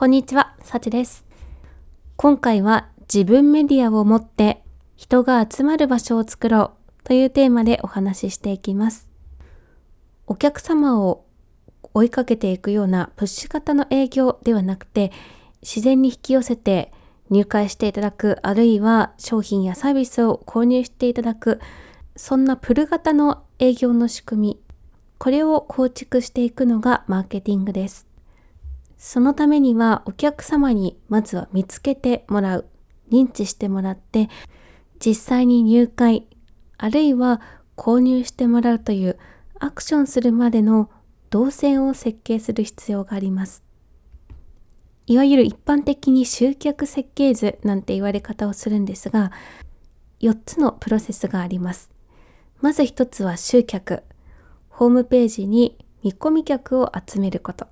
こんにちは、さちです。今回は自分メディアを持って人が集まる場所を作ろうというテーマでお話ししていきます。お客様を追いかけていくようなプッシュ型の営業ではなくて自然に引き寄せて入会していただくあるいは商品やサービスを購入していただくそんなプル型の営業の仕組みこれを構築していくのがマーケティングです。そのためにはお客様にまずは見つけてもらう、認知してもらって、実際に入会、あるいは購入してもらうというアクションするまでの動線を設計する必要があります。いわゆる一般的に集客設計図なんて言われ方をするんですが、4つのプロセスがあります。まず1つは集客。ホームページに見込み客を集めること。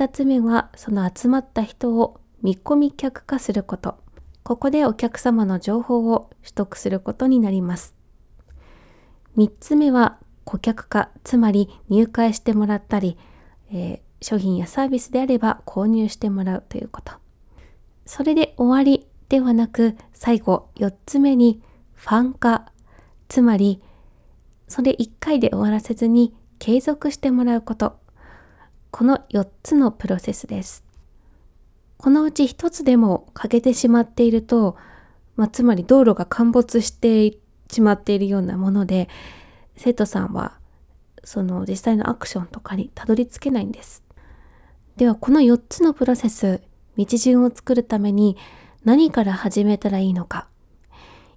2つ目はその集まった人を見込み客化すること。ここでお客様の情報を取得することになります。3つ目は顧客化、つまり入会してもらったり、えー、商品やサービスであれば購入してもらうということ。それで終わりではなく、最後4つ目にファン化、つまりそれ1回で終わらせずに継続してもらうこと。この4つのプロセスです。このうち1つでも欠けてしまっていると、まあ、つまり道路が陥没してしまっているようなもので、生徒さんはその実際のアクションとかにたどり着けないんです。ではこの4つのプロセス、道順を作るために何から始めたらいいのか。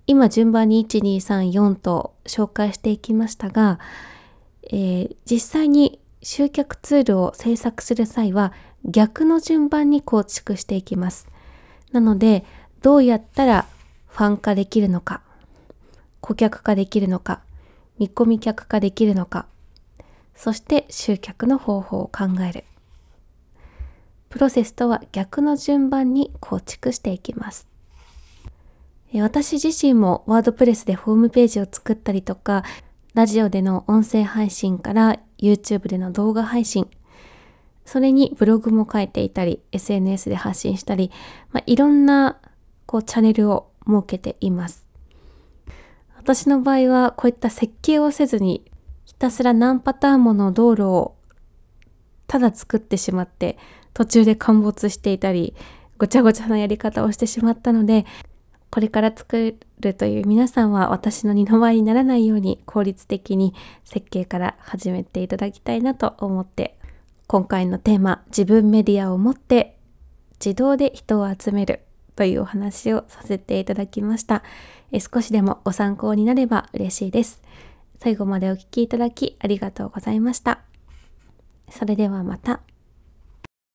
今順番に1、2、3、4と紹介していきましたが、えー、実際に集客ツールを制作する際は逆の順番に構築していきます。なので、どうやったらファン化できるのか、顧客化できるのか、見込み客化できるのか、そして集客の方法を考える。プロセスとは逆の順番に構築していきます。私自身もワードプレスでホームページを作ったりとか、ラジオでの音声配信から YouTube での動画配信、それにブログも書いていたり、SNS で発信したり、まあ、いろんなこうチャンネルを設けています。私の場合はこういった設計をせずにひたすら何パターンもの道路をただ作ってしまって途中で陥没していたりごちゃごちゃなやり方をしてしまったのでこれから作るという皆さんは私の二の舞にならないように効率的に設計から始めていただきたいなと思って今回のテーマ自分メディアを持って自動で人を集めるというお話をさせていただきました。え少しでもご参考になれば嬉しいです。最後までお聴きいただきありがとうございました。それではまた。